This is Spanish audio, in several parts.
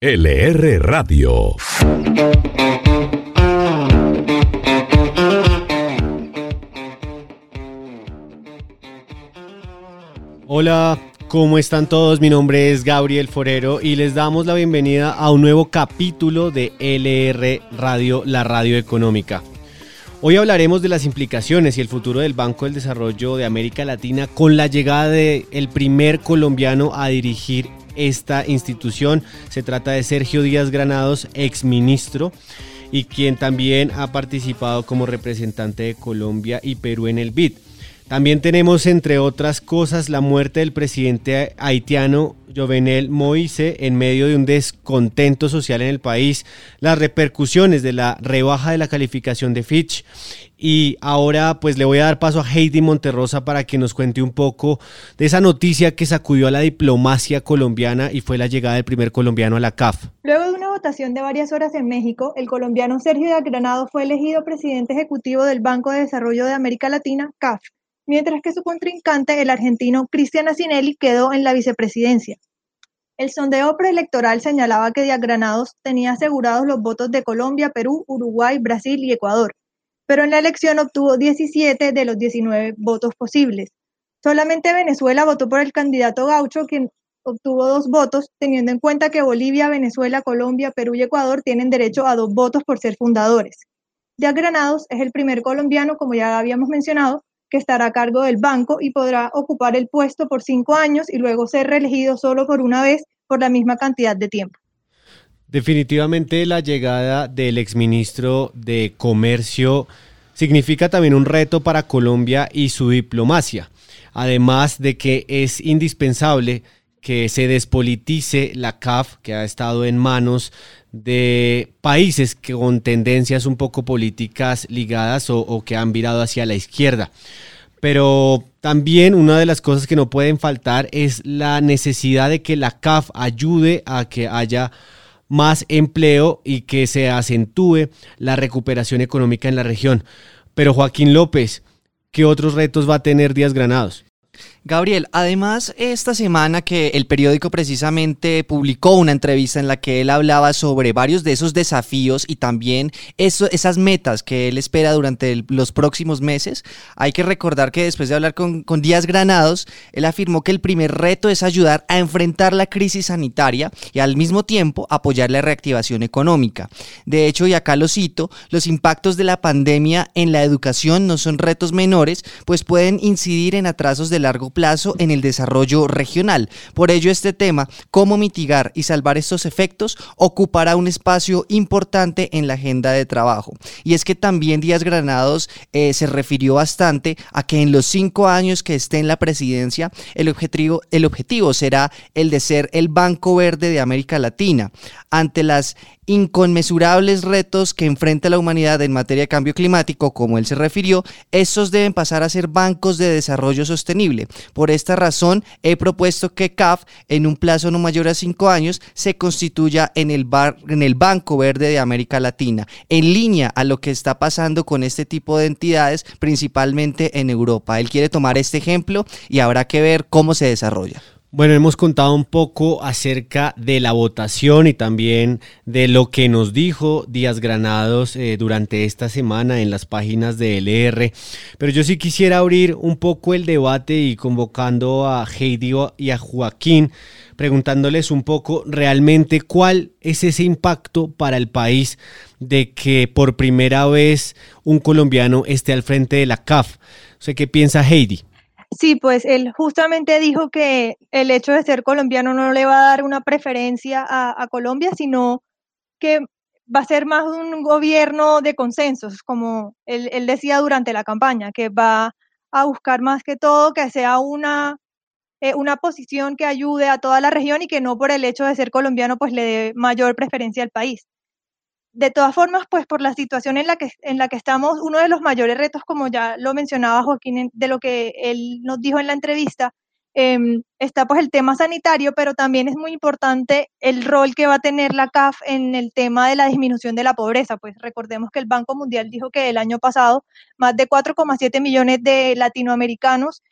LR Radio. Hola, ¿cómo están todos? Mi nombre es Gabriel Forero y les damos la bienvenida a un nuevo capítulo de LR Radio, la radio económica. Hoy hablaremos de las implicaciones y el futuro del Banco del Desarrollo de América Latina con la llegada del el primer colombiano a dirigir esta institución. Se trata de Sergio Díaz Granados, exministro y quien también ha participado como representante de Colombia y Perú en el BID. También tenemos, entre otras cosas, la muerte del presidente haitiano Jovenel Moise en medio de un descontento social en el país, las repercusiones de la rebaja de la calificación de Fitch. Y ahora pues le voy a dar paso a Heidi Monterrosa para que nos cuente un poco de esa noticia que sacudió a la diplomacia colombiana y fue la llegada del primer colombiano a la CAF. Luego de una votación de varias horas en México, el colombiano Sergio de Granado fue elegido presidente ejecutivo del Banco de Desarrollo de América Latina, CAF mientras que su contrincante, el argentino Cristian Asinelli, quedó en la vicepresidencia. El sondeo preelectoral señalaba que Díaz Granados tenía asegurados los votos de Colombia, Perú, Uruguay, Brasil y Ecuador, pero en la elección obtuvo 17 de los 19 votos posibles. Solamente Venezuela votó por el candidato Gaucho, quien obtuvo dos votos, teniendo en cuenta que Bolivia, Venezuela, Colombia, Perú y Ecuador tienen derecho a dos votos por ser fundadores. Díaz Granados es el primer colombiano, como ya habíamos mencionado, que estará a cargo del banco y podrá ocupar el puesto por cinco años y luego ser reelegido solo por una vez por la misma cantidad de tiempo. Definitivamente la llegada del exministro de Comercio significa también un reto para Colombia y su diplomacia, además de que es indispensable que se despolitice la CAF, que ha estado en manos de países que con tendencias un poco políticas ligadas o, que han virado hacia la izquierda. Pero también una de las cosas que no pueden faltar es la necesidad de que la CAF ayude a que haya más empleo y que se acentúe la recuperación económica en la región. Pero Joaquín López, ¿qué otros retos va a tener Díaz Granados? Gabriel, además esta semana que el periódico precisamente publicó una entrevista en la que él hablaba sobre varios de esos desafíos y también esas metas que él espera durante los próximos meses, hay que recordar que después de hablar con, con Díaz Granados, él afirmó que el primer reto es ayudar a enfrentar la crisis sanitaria y al mismo tiempo apoyar la reactivación económica. De hecho, y acá lo cito, los impactos de la pandemia en la educación no son retos menores, pues pueden incidir en atrasos de largo plazo en el desarrollo regional. Por ello, este tema, cómo mitigar y salvar estos efectos, ocupará un espacio importante en la agenda de trabajo. Y es que también Díaz Granados eh, se refirió bastante a que en los cinco años que esté en la presidencia, el objetivo, el objetivo será el de ser el Banco Verde de América Latina. Ante las inconmensurables retos que enfrenta la humanidad en materia de cambio climático, como él se refirió, estos deben pasar a ser bancos de desarrollo sostenible. Por esta razón, he propuesto que CAF, en un plazo no mayor a cinco años, se constituya en el, en el Banco Verde de América Latina, en línea a lo que está pasando con este tipo de entidades, principalmente en Europa. Él quiere tomar este ejemplo y habrá que ver cómo se desarrolla. Bueno, hemos contado un poco acerca de la votación y también de lo que nos dijo Díaz Granados eh, durante esta semana en las páginas de LR, pero yo sí quisiera abrir un poco el debate y convocando a Heidi y a Joaquín, preguntándoles un poco realmente cuál es ese impacto para el país de que por primera vez un colombiano esté al frente de la CAF. sé ¿Qué piensa Heidi? Sí, pues él justamente dijo que el hecho de ser colombiano no le va a dar una preferencia a, Colombia, sino que va a ser más un gobierno de consensos, como él, decía durante la campaña, que va a buscar más que todo que sea una, eh, una posición que ayude a toda la región y que no por el hecho de ser colombiano pues le dé mayor preferencia al país de todas formas, pues por la situación en la que, en la que estamos, uno de los mayores retos, como ya lo mencionaba Joaquín, de lo que él nos dijo en la entrevista, em, está pues el tema sanitario, pero también es muy importante el rol que va a tener la CAF en el tema de la disminución de la pobreza. Pues recordemos que el Banco Mundial dijo que el año pasado más de 4,7 millones de latinoamericanos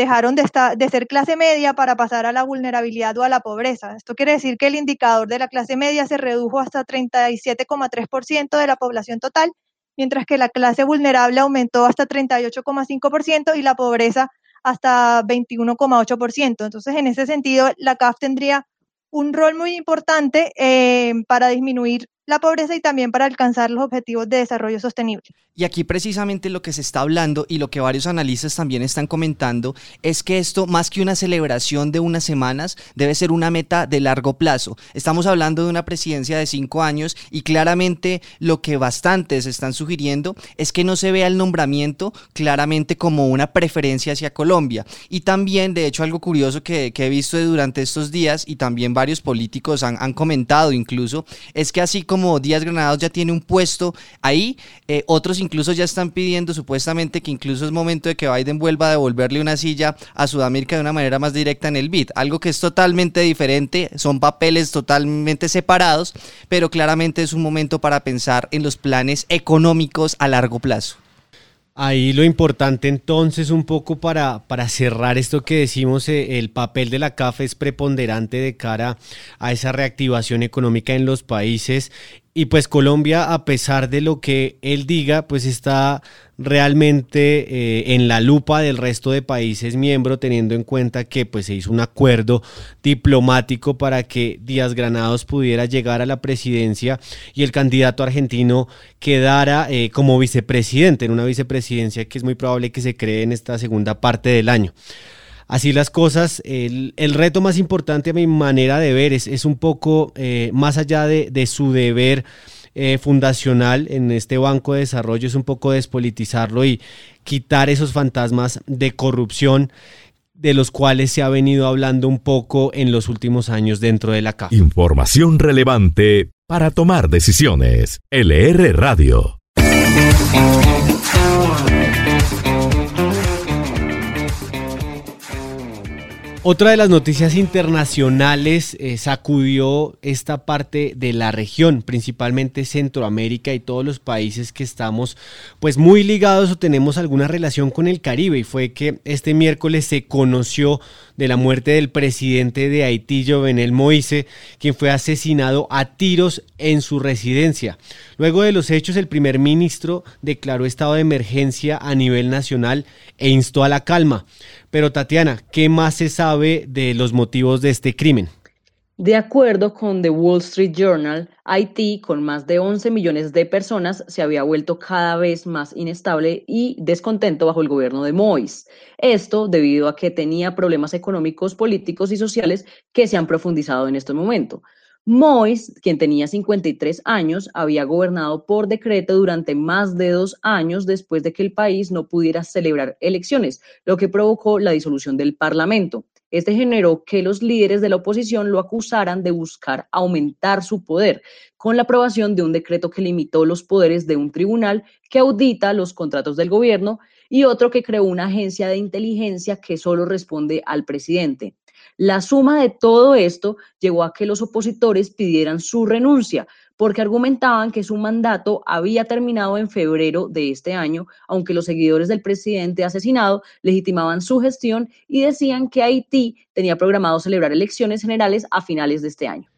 dejaron de, de ser clase media para pasar a la vulnerabilidad o a la pobreza. Esto quiere decir que el indicador de la clase media se redujo hasta 37,3% de la población total, mientras que la clase vulnerable aumentó hasta 38,5% y la pobreza hasta 21,8%. Entonces, en ese sentido, la CAF tendría un rol muy importante eh, para disminuir la pobreza y también para alcanzar los objetivos de desarrollo sostenible. Y aquí precisamente lo que se está hablando y lo que varios analistas también están comentando es que esto, más que una celebración de unas semanas, debe ser una meta de largo plazo. Estamos hablando de una presidencia de cinco años y claramente lo que bastantes están sugiriendo es que no se vea el nombramiento claramente como una preferencia hacia Colombia. Y también, de hecho, algo curioso que, he visto durante estos días y también varios políticos han, han comentado incluso, es que así como como Díaz Granados ya tiene un puesto ahí, eh, otros incluso ya están pidiendo supuestamente que incluso es momento de que Biden vuelva a devolverle una silla a Sudamérica de una manera más directa en el BID, algo que es totalmente diferente, son papeles totalmente separados, pero claramente es un momento para pensar en los planes económicos a largo plazo. Ahí lo importante entonces un poco para, para cerrar esto que decimos, eh, el papel de la CAF es preponderante de cara a esa reactivación económica en los países. Y pues Colombia, a pesar de lo que él diga, pues está realmente eh, en la lupa del resto de países miembros, teniendo en cuenta que pues se hizo un acuerdo diplomático para que Díaz Granados pudiera llegar a la presidencia y el candidato argentino quedara eh, como vicepresidente, en una vicepresidencia que es muy probable que se cree en esta segunda parte del año así las cosas. El, reto más importante a mi manera de ver es, es un poco eh, más allá de, su deber eh, fundacional en este Banco de Desarrollo, es un poco despolitizarlo y quitar esos fantasmas de corrupción de los cuales se ha venido hablando un poco en los últimos años dentro de la CAF. Información relevante para tomar decisiones. LR Radio. Otra de las noticias internacionales eh, sacudió esta parte de la región, principalmente Centroamérica y todos los países que estamos pues muy ligados o tenemos alguna relación con el Caribe y fue que este miércoles se conoció de la muerte del presidente de Haití, Jovenel Moise, quien fue asesinado a tiros en su residencia. Luego de los hechos, el primer ministro declaró estado de emergencia a nivel nacional e instó a la calma. Pero Tatiana, ¿qué más se sabe de los motivos de este crimen? De acuerdo con The Wall Street Journal, Haití, con más de 11 millones de personas, se había vuelto cada vez más inestable y descontento bajo el gobierno de Moïse. Esto debido a que tenía problemas económicos, políticos y sociales que se han profundizado en este momento. Mois, quien tenía 53 años, había gobernado por decreto durante más de dos años después de que el país no pudiera celebrar elecciones, lo que provocó la disolución del Parlamento. Este generó que los líderes de la oposición lo acusaran de buscar aumentar su poder con la aprobación de un decreto que limitó los poderes de un tribunal que audita los contratos del gobierno y otro que creó una agencia de inteligencia que solo responde al presidente. La suma de todo esto llevó a que los opositores pidieran su renuncia, porque argumentaban que su mandato había terminado en febrero de este año, aunque los seguidores del presidente asesinado legitimaban su gestión y decían que Haití tenía programado celebrar elecciones generales a finales de este año.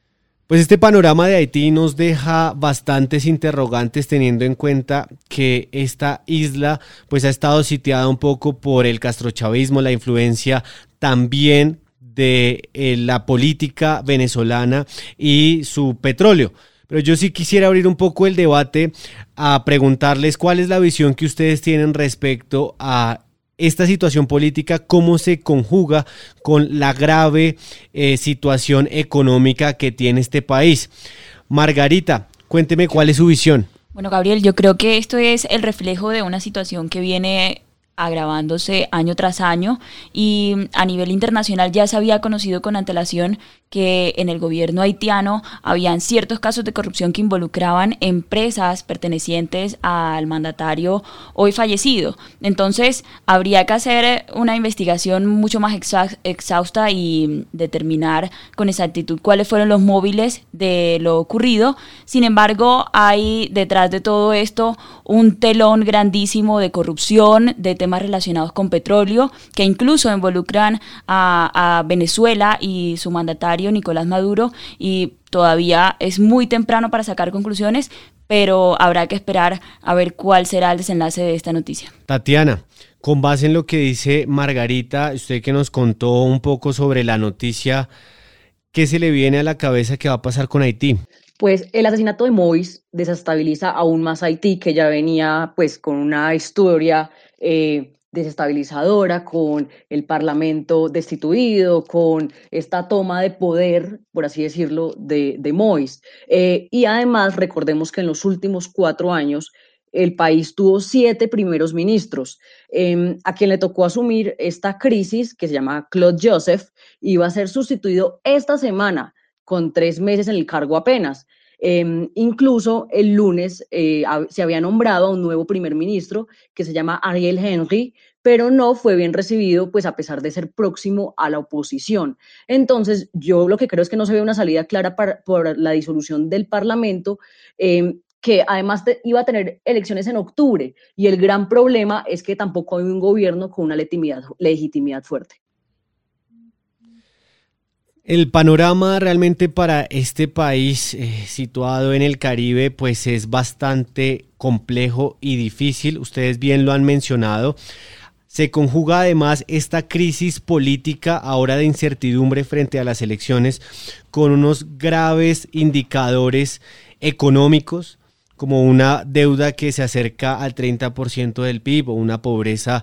Pues este panorama de Haití nos deja bastantes interrogantes teniendo en cuenta que esta isla pues ha estado sitiada un poco por el castrochavismo, la influencia también de eh, la política venezolana y su petróleo. Pero yo sí quisiera abrir un poco el debate a preguntarles cuál es la visión que ustedes tienen respecto a esta situación política, cómo se conjuga con la grave eh, situación económica que tiene este país. Margarita, cuénteme cuál es su visión. Bueno, Gabriel, yo creo que esto es el reflejo de una situación que viene agravándose año tras año y a nivel internacional ya se había conocido con antelación que en el gobierno haitiano habían ciertos casos de corrupción que involucraban empresas pertenecientes al mandatario hoy fallecido. Entonces, habría que hacer una investigación mucho más exhausta y determinar con exactitud cuáles fueron los móviles de lo ocurrido. Sin embargo, hay detrás de todo esto un telón grandísimo de corrupción, de temas relacionados con petróleo, que incluso involucran a, Venezuela y su mandatario Nicolás Maduro, y todavía es muy temprano para sacar conclusiones, pero habrá que esperar a ver cuál será el desenlace de esta noticia. Tatiana, con base en lo que dice Margarita, usted que nos contó un poco sobre la noticia, ¿qué se le viene a la cabeza que va a pasar con Haití? Pues el asesinato de Mois desestabiliza aún más Haití, que ya venía pues con una historia eh, desestabilizadora, con el Parlamento destituido, con esta toma de poder, por así decirlo, de, de. Eh, y además recordemos que en los últimos cuatro años el país tuvo siete primeros ministros. Em, a quien le tocó asumir esta crisis, que se llama Claude Joseph, iba a ser sustituido esta semana con tres meses en el cargo apenas. Em, incluso el lunes eh, se había nombrado a un nuevo primer ministro que se llama Ariel Henry, pero no fue bien recibido, pues a pesar de ser próximo a la oposición. Entonces, yo lo que creo es que no se ve una salida clara para, por la disolución del Parlamento. Em, que además iba a tener elecciones en octubre y el gran problema es que tampoco hay un gobierno con una legitimidad, legitimidad fuerte. El panorama realmente para este país eh, situado en el Caribe pues es bastante complejo y difícil, ustedes bien lo han mencionado. Se conjuga además esta crisis política ahora de incertidumbre frente a las elecciones con unos graves indicadores económicos, como una deuda que se acerca al 30% del PIB o una pobreza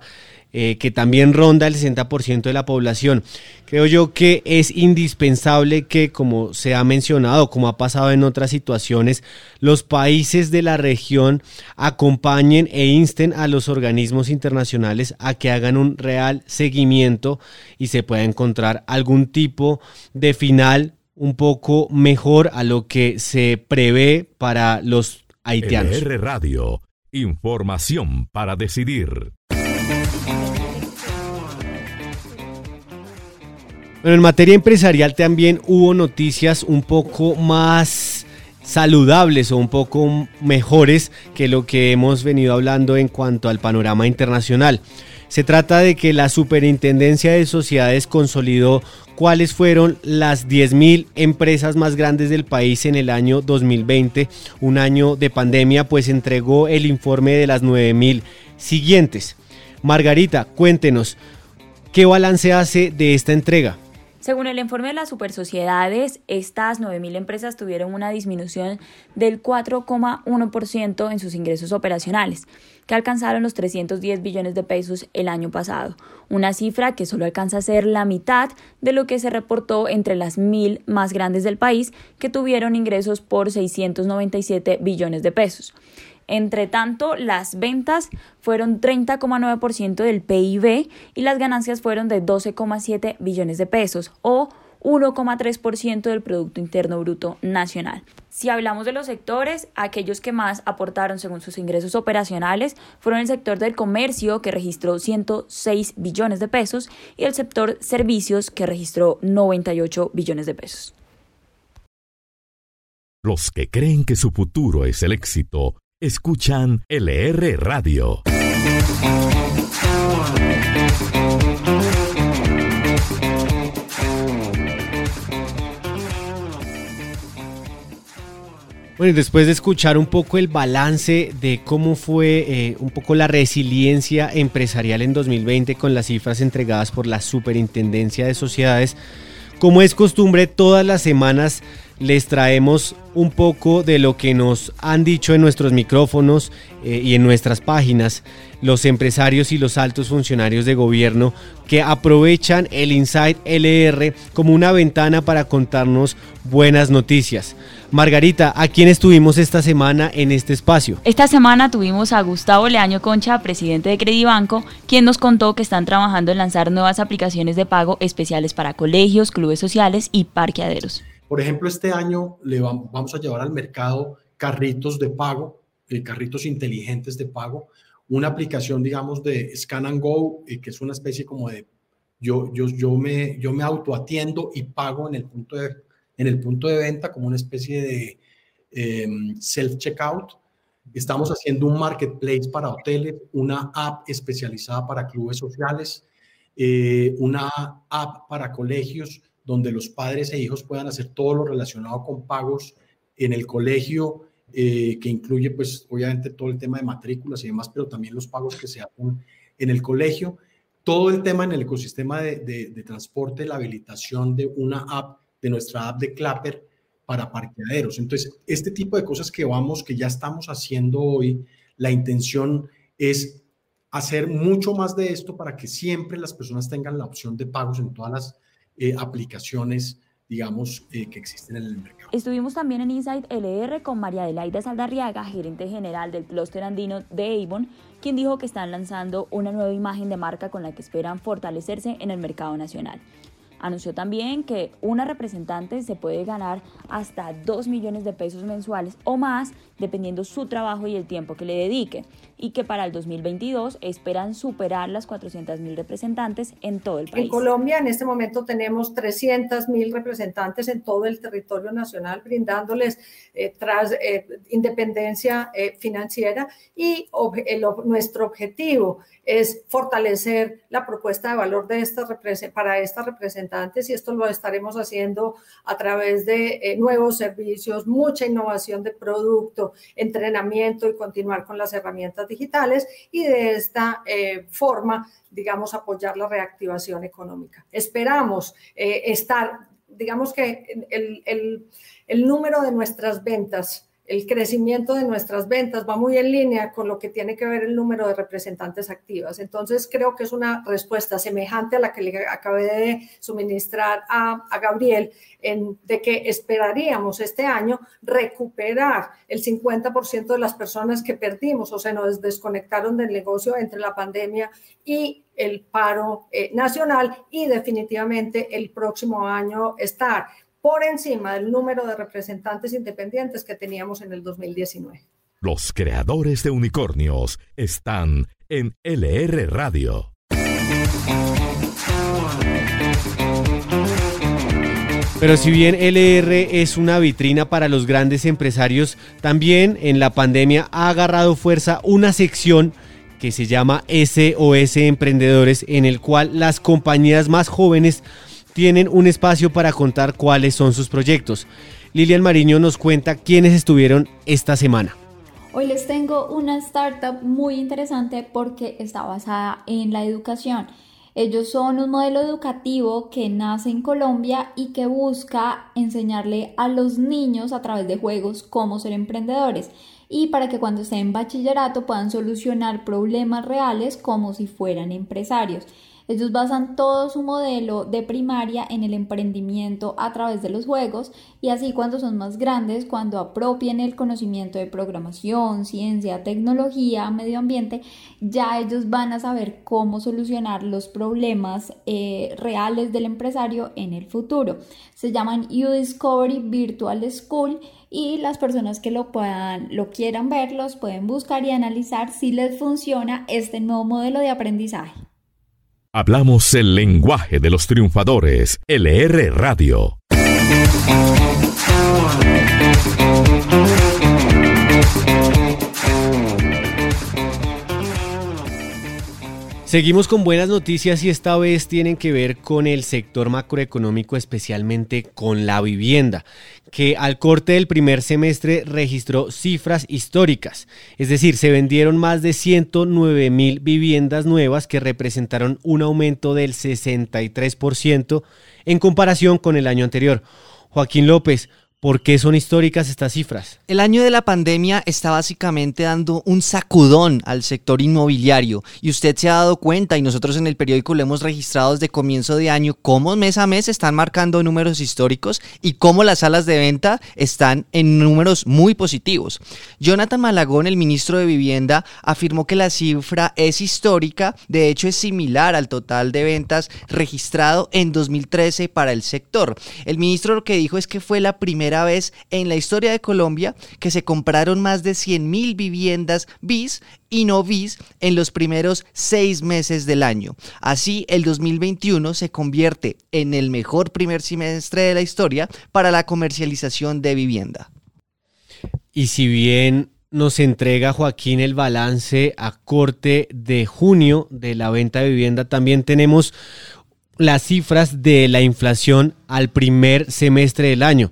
eh, que también ronda el 60% de la población. Creo yo que es indispensable que, como se ha mencionado, como ha pasado en otras situaciones, los países de la región acompañen e insten a los organismos internacionales a que hagan un real seguimiento y se pueda encontrar algún tipo de final un poco mejor a lo que se prevé para los haitianos. LR Radio, información para decidir. Bueno, en materia empresarial también hubo noticias un poco más saludables o un poco mejores que lo que hemos venido hablando en cuanto al panorama internacional. Se trata de que la Superintendencia de Sociedades consolidó cuáles fueron las 10.000 empresas más grandes del país en el año 2020, un año de pandemia, pues entregó el informe de las 9.000 siguientes. Margarita, cuéntenos, ¿qué balance hace de esta entrega? Según el informe de las supersociedades, estas 9.000 empresas tuvieron una disminución del 4,1% en sus ingresos operacionales, que alcanzaron los 310 billones de pesos el año pasado, una cifra que solo alcanza a ser la mitad de lo que se reportó entre las mil más grandes del país, que tuvieron ingresos por 697 billones de pesos. Entre tanto, las ventas fueron 30,9% del PIB y las ganancias fueron de 12,7 billones de pesos o 1,3% del Producto Interno Bruto Nacional. Si hablamos de los sectores, aquellos que más aportaron según sus ingresos operacionales fueron el sector del comercio, que registró 106 billones de pesos, y el sector servicios, que registró 98 billones de pesos. Los que creen que su futuro es el éxito Escuchan LR Radio. Bueno, después de escuchar un poco el balance de cómo fue eh, un poco la resiliencia empresarial en 2020 con las cifras entregadas por la Superintendencia de Sociedades, como es costumbre, todas las semanas les traemos un poco de lo que nos han dicho en nuestros micrófonos eh, y en nuestras páginas los empresarios y los altos funcionarios de gobierno que aprovechan el Insight LR como una ventana para contarnos buenas noticias. Margarita, ¿a quién estuvimos esta semana en este espacio? Esta semana tuvimos a Gustavo Leaño Concha, presidente de Credibanco, quien nos contó que están trabajando en lanzar nuevas aplicaciones de pago especiales para colegios, clubes sociales y parqueaderos. Por ejemplo, este año le vamos a llevar al mercado carritos de pago, eh, carritos inteligentes de pago, una aplicación, digamos, de Scan and Go, eh, que es una especie como de, yo, yo, yo, me, yo me autoatiendo y pago en el punto de, en el punto de venta como una especie de em, self-checkout. Estamos haciendo un marketplace para hoteles, una app especializada para clubes sociales, eh, una app para colegios donde los padres e hijos puedan hacer todo lo relacionado con pagos en el colegio, eh, que incluye pues obviamente todo el tema de matrículas y demás, pero también los pagos que se hacen en el colegio. Todo el tema en el ecosistema de, de transporte, la habilitación de una app, de nuestra app de Clapper, para parqueaderos. Entonces, este tipo de cosas que vamos, que ya estamos haciendo hoy, la intención es hacer mucho más de esto para que siempre las personas tengan la opción de pagos en todas las eh, aplicaciones digamos, eh, que existen en el mercado. Estuvimos también en Insight LR con María Adelaida Saldarriaga, gerente general del clúster andino de Avon, quien dijo que están lanzando una nueva imagen de marca con la que esperan fortalecerse en el mercado nacional. Anunció también que una representante se puede ganar hasta 2 millones de pesos mensuales o más, dependiendo su trabajo y el tiempo que le dedique, y que para el 2022 esperan superar las 400 mil representantes en todo el país. En Colombia en este momento tenemos 300 mil representantes en todo el territorio nacional, brindándoles eh, tras eh, independencia eh, financiera y nuestro objetivo es fortalecer la propuesta de valor de esta para estas representantes y esto lo estaremos haciendo a través de eh, nuevos servicios, mucha innovación de producto, entrenamiento y continuar con las herramientas digitales y de esta eh, forma, digamos, apoyar la reactivación económica. Esperamos eh, estar, digamos que el, el, el número de nuestras ventas el crecimiento de nuestras ventas va muy en línea con lo que tiene que ver el número de representantes activas. Entonces, creo que es una respuesta semejante a la que le acabé de suministrar a, Gabriel, de que esperaríamos este año recuperar el 50% de las personas que perdimos o se nos desconectaron del negocio entre la pandemia y el paro eh, nacional y definitivamente el próximo año estar por encima del número de representantes independientes que teníamos en el 2019. Los creadores de unicornios están en LR Radio. Pero si bien LR es una vitrina para los grandes empresarios, también en la pandemia ha agarrado fuerza una sección que se llama SOS Emprendedores, en el cual las compañías más jóvenes tienen un espacio para contar cuáles son sus proyectos. Lilian Mariño nos cuenta quiénes estuvieron esta semana. Hoy les tengo una startup muy interesante porque está basada en la educación. Ellos son un modelo educativo que nace en Colombia y que busca enseñarle a los niños a través de juegos cómo ser emprendedores y para que cuando estén en bachillerato puedan solucionar problemas reales como si fueran empresarios. Ellos basan todo su modelo de primaria en el emprendimiento a través de los juegos y así cuando son más grandes, cuando apropien el conocimiento de programación, ciencia, tecnología, medio ambiente, ya ellos van a saber cómo solucionar los problemas eh, reales del empresario en el futuro. Se llaman U-Discovery Virtual School y las personas que lo puedan, lo quieran ver, los pueden buscar y analizar si les funciona este nuevo modelo de aprendizaje. Hablamos el lenguaje de los triunfadores. LR Radio. Seguimos con buenas noticias y esta vez tienen que ver con el sector macroeconómico, especialmente con la vivienda, que al corte del primer semestre registró cifras históricas. Es decir, se vendieron más de 109 mil viviendas nuevas que representaron un aumento del 63% en comparación con el año anterior. Joaquín López, ¿Por qué son históricas estas cifras? El año de la pandemia está básicamente dando un sacudón al sector inmobiliario y usted se ha dado cuenta y nosotros en el periódico lo hemos registrado desde comienzo de año cómo mes a mes están marcando números históricos y cómo las salas de venta están en números muy positivos. Jonathan Malagón, el ministro de Vivienda, afirmó que la cifra es histórica, de hecho es similar al total de ventas registrado en 2013 para el sector. El ministro lo que dijo es que fue la primera vez en la historia de Colombia que se compraron más de 100.000 viviendas bis y no bis en los primeros seis meses del año. Así, el 2021 se convierte en el mejor primer semestre de la historia para la comercialización de vivienda. Y si bien nos entrega Joaquín el balance a corte de junio de la venta de vivienda. También tenemos las cifras de la inflación al primer semestre del año.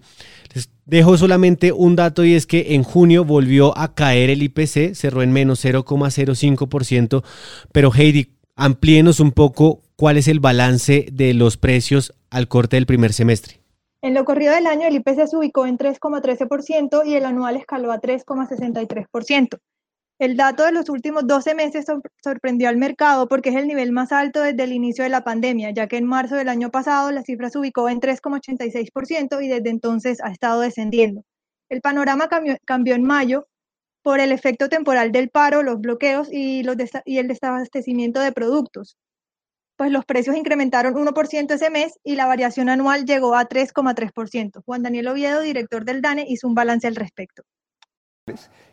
Dejo solamente un dato y es que en junio volvió a caer el IPC, cerró en menos 0,05%, pero Heidi, amplíenos un poco cuál es el balance de los precios al corte del primer semestre. En lo corrido del año, el IPC se ubicó en 3,13% y el anual escaló a 3,63%. El dato de los últimos 12 meses sorprendió al mercado porque es el nivel más alto desde el inicio de la pandemia, ya que en marzo del año pasado la cifra se ubicó en 3,86% y desde entonces ha estado descendiendo. El panorama cambió, en mayo por el efecto temporal del paro, los bloqueos y, los y el desabastecimiento de productos pues los precios incrementaron 1% ese mes y la variación anual llegó a 3,3%. Juan Daniel Oviedo, director del DANE, hizo un balance al respecto.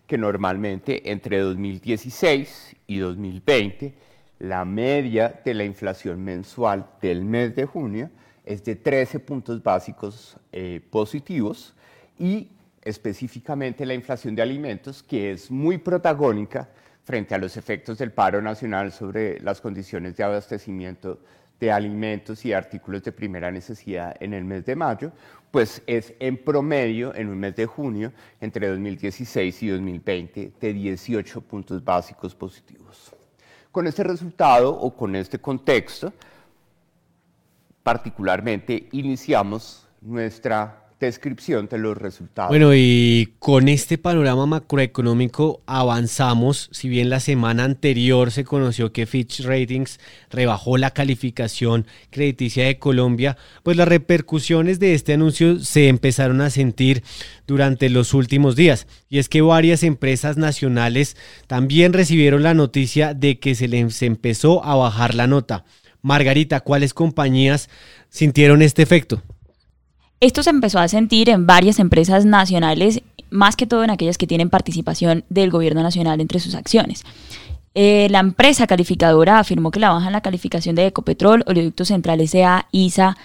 Que normalmente entre 2016 y 2020 la media de la inflación mensual del mes de junio es de 13 puntos básicos eh, positivos y específicamente la inflación de alimentos, que es muy protagónica frente a los efectos del paro nacional sobre las condiciones de abastecimiento de alimentos y artículos de primera necesidad en el mes de mayo, pues es en promedio en un mes de junio entre 2016 y 2020 de 18 puntos básicos positivos. Con este resultado o con este contexto, particularmente iniciamos nuestra descripción de los resultados. Bueno, y con este panorama macroeconómico avanzamos, si bien la semana anterior se conoció que Fitch Ratings rebajó la calificación crediticia de Colombia, pues las repercusiones de este anuncio se empezaron a sentir durante los últimos días. Y es que varias empresas nacionales también recibieron la noticia de que se les empezó a bajar la nota. Margarita, ¿cuáles compañías sintieron este efecto? Esto se empezó a sentir en varias empresas nacionales, más que todo en aquellas que tienen participación del gobierno nacional entre sus acciones. Eh, la empresa calificadora afirmó que la baja en la calificación de Ecopetrol, Oleoductos Centrales SEA, ISA,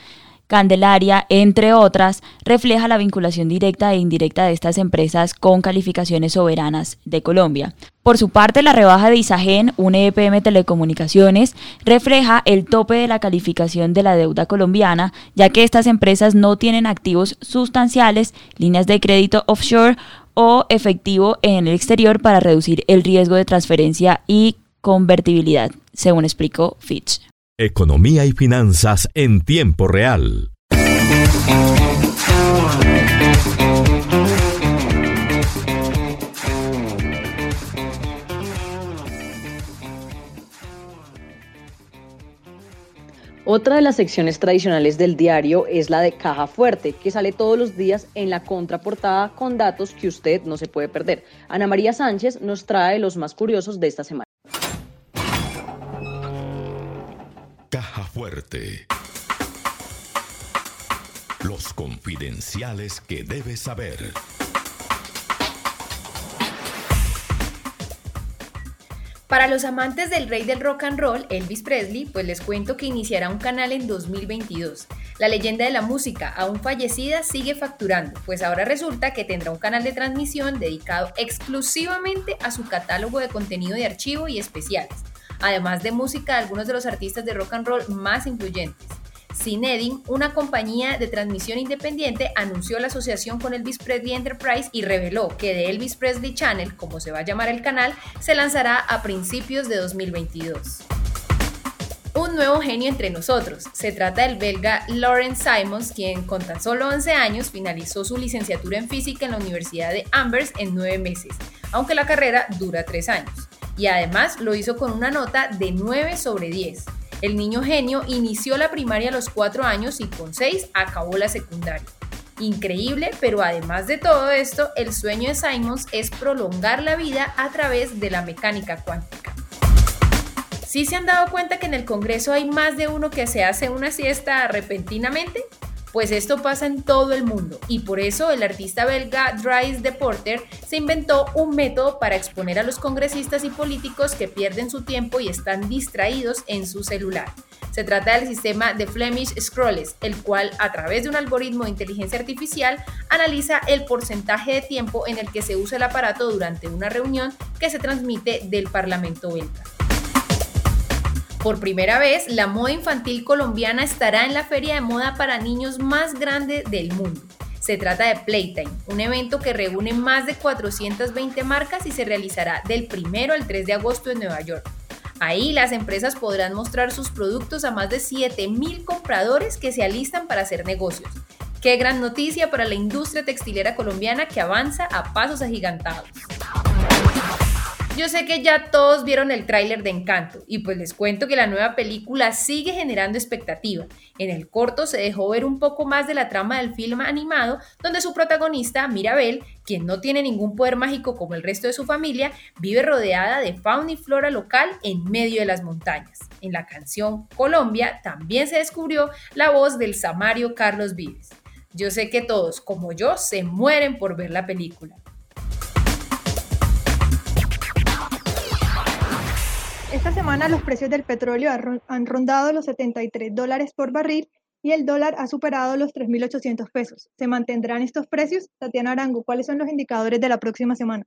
Candelaria, entre otras, refleja la vinculación directa e indirecta de estas empresas con calificaciones soberanas de Colombia. Por su parte, la rebaja de Isagen, un EPM Telecomunicaciones, refleja el tope de la calificación de la deuda colombiana, ya que estas empresas no tienen activos sustanciales, líneas de crédito offshore o efectivo en el exterior para reducir el riesgo de transferencia y convertibilidad, según explicó Fitch. Economía y finanzas en tiempo real. Otra de las secciones tradicionales del diario es la de Caja Fuerte, que sale todos los días en la contraportada con datos que usted no se puede perder. Ana María Sánchez nos trae los más curiosos de esta semana. Caja Fuerte. Los confidenciales que debes saber. Para los amantes del rey del rock and roll, Elvis Presley, pues les cuento que iniciará un canal en 2022. La leyenda de la música, aún fallecida, sigue facturando, pues ahora resulta que tendrá un canal de transmisión dedicado exclusivamente a su catálogo de contenido de archivo y especiales además de música de algunos de los artistas de rock and roll más influyentes. Cinedim, una compañía de transmisión independiente, anunció la asociación con Elvis Presley Enterprise y reveló que The Elvis Presley Channel, como se va a llamar el canal, se lanzará a principios de 2022 un nuevo genio entre nosotros. Se trata del belga Lawrence Simons, quien con tan solo 11 años finalizó su licenciatura en física en la Universidad de Amherst en 9 meses, aunque la carrera dura 3 años y además lo hizo con una nota de 9 sobre 10. El niño genio inició la primaria a los 4 años y con 6 acabó la secundaria. Increíble, pero además de todo esto, el sueño de Simons es prolongar la vida a través de la mecánica cuántica. ¿Sí se han dado cuenta que en el Congreso hay más de uno que se hace una siesta repentinamente? Pues esto pasa en todo el mundo y por eso el artista belga Dries de Porter se inventó un método para exponer a los congresistas y políticos que pierden su tiempo y están distraídos en su celular. Se trata del sistema de Flemish Scrolls, el cual a través de un algoritmo de inteligencia artificial analiza el porcentaje de tiempo en el que se usa el aparato durante una reunión que se transmite del Parlamento belga. Por primera vez, la moda infantil colombiana estará en la feria de moda para niños más grande del mundo. Se trata de Playtime, un evento que reúne más de 420 marcas y se realizará del 1 al 3 de agosto en Nueva York. Ahí las empresas podrán mostrar sus productos a más de 7.000 compradores que se alistan para hacer negocios. Qué gran noticia para la industria textilera colombiana que avanza a pasos agigantados. Yo sé que ya todos vieron el tráiler de Encanto y pues les cuento que la nueva película sigue generando expectativa. En el corto se dejó ver un poco más de la trama del film animado donde su protagonista, Mirabel, quien no tiene ningún poder mágico como el resto de su familia, vive rodeada de fauna y flora local en medio de las montañas. En la canción Colombia también se descubrió la voz del samario Carlos Vives. Yo sé que todos, como yo, se mueren por ver la película. Esta semana los precios del petróleo han rondado los 73 dólares por barril y el dólar ha superado los 3.800 pesos. ¿Se mantendrán estos precios? Tatiana Arango, ¿cuáles son los indicadores de la próxima semana?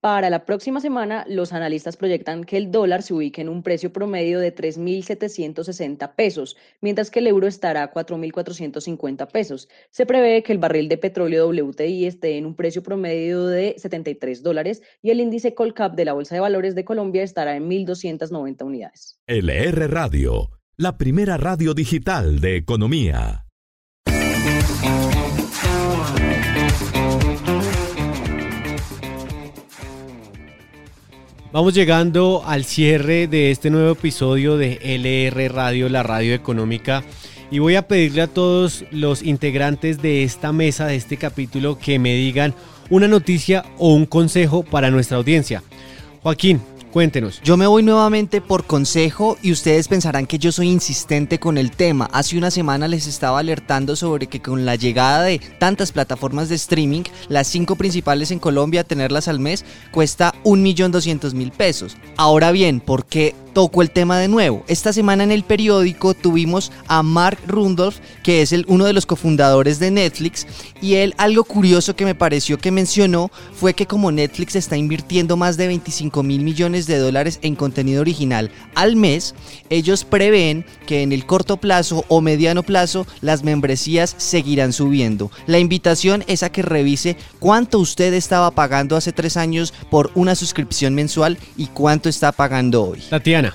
Para la próxima semana, los analistas proyectan que el dólar se ubique en un precio promedio de 3.760 pesos, mientras que el euro estará a 4.450 pesos. Se prevé que el barril de petróleo WTI esté en un precio promedio de 73 dólares y el índice Colcap de la Bolsa de Valores de Colombia estará en 1.290 unidades. LR Radio, la primera radio digital de economía. Vamos llegando al cierre de este nuevo episodio de LR Radio, la radio económica. Y voy a pedirle a todos los integrantes de esta mesa, de este capítulo, que me digan una noticia o un consejo para nuestra audiencia. Joaquín, Cuéntenos. Yo me voy nuevamente por consejo y ustedes pensarán que yo soy insistente con el tema. Hace una semana les estaba alertando sobre que con la llegada de tantas plataformas de streaming, las cinco principales en Colombia, tenerlas al mes cuesta 1.200.000 pesos. Ahora bien, ¿por qué toco el tema de nuevo. Esta semana en el periódico tuvimos a Mark Rundolph, que es el, uno de los cofundadores de Netflix, y él algo curioso que me pareció que mencionó fue que como Netflix está invirtiendo más de 25 mil millones de dólares en contenido original al mes, ellos prevén que en el corto plazo o mediano plazo las membresías seguirán subiendo. La invitación es a que revise cuánto usted estaba pagando hace tres años por una suscripción mensual y cuánto está pagando hoy. Tatiana.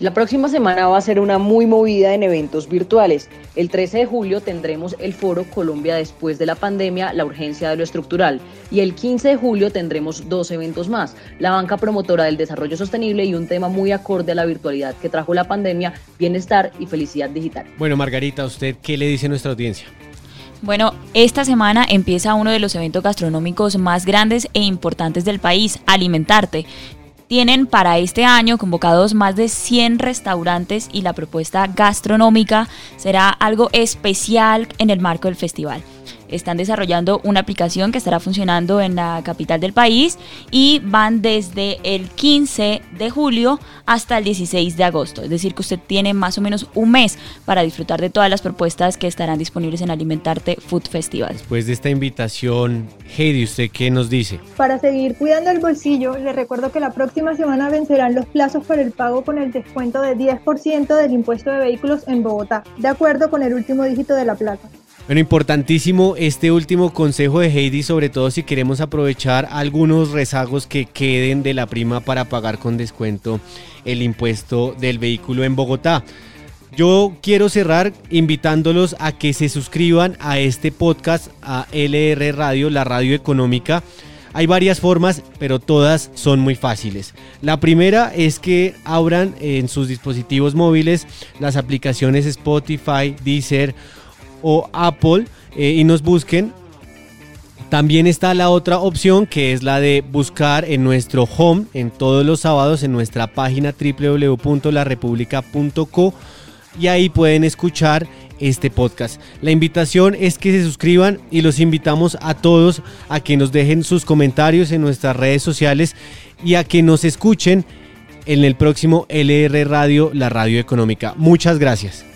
La próxima semana va a ser una muy movida en eventos virtuales. El 13 de julio tendremos el foro Colombia después de la pandemia, la urgencia de lo estructural. Y el 15 de julio tendremos dos eventos más, la banca promotora del desarrollo sostenible y un tema muy acorde a la virtualidad que trajo la pandemia, bienestar y felicidad digital. Bueno, Margarita, ¿usted qué le dice a nuestra audiencia? Bueno, esta semana empieza uno de los eventos gastronómicos más grandes e importantes del país, Alimentarte. Tienen para este año convocados más de 100 restaurantes y la propuesta gastronómica será algo especial en el marco del festival están desarrollando una aplicación que estará funcionando en la capital del país y van desde el 15 de julio hasta el 16 de agosto. Es decir, que usted tiene más o menos un mes para disfrutar de todas las propuestas que estarán disponibles en Alimentarte Food Festival. Después de esta invitación, Heidi, ¿usted qué nos dice? Para seguir cuidando el bolsillo, les recuerdo que la próxima semana vencerán los plazos para el pago con el descuento de 10% del impuesto de vehículos en Bogotá, de acuerdo con el último dígito de la placa. Bueno, importantísimo este último consejo de Heidi, sobre todo si queremos aprovechar algunos rezagos que queden de la prima para pagar con descuento el impuesto del vehículo en Bogotá. Yo quiero cerrar invitándolos a que se suscriban a este podcast, a LR Radio, la radio económica. Hay varias formas, pero todas son muy fáciles. La primera es que abran en sus dispositivos móviles las aplicaciones Spotify, Deezer o Apple eh, y nos busquen. También está la otra opción que es la de buscar en nuestro home en todos los sábados en nuestra página www.larepublica.co y ahí pueden escuchar este podcast. La invitación es que se suscriban y los invitamos a todos a que nos dejen sus comentarios en nuestras redes sociales y a que nos escuchen en el próximo LR Radio, la radio económica. Muchas gracias.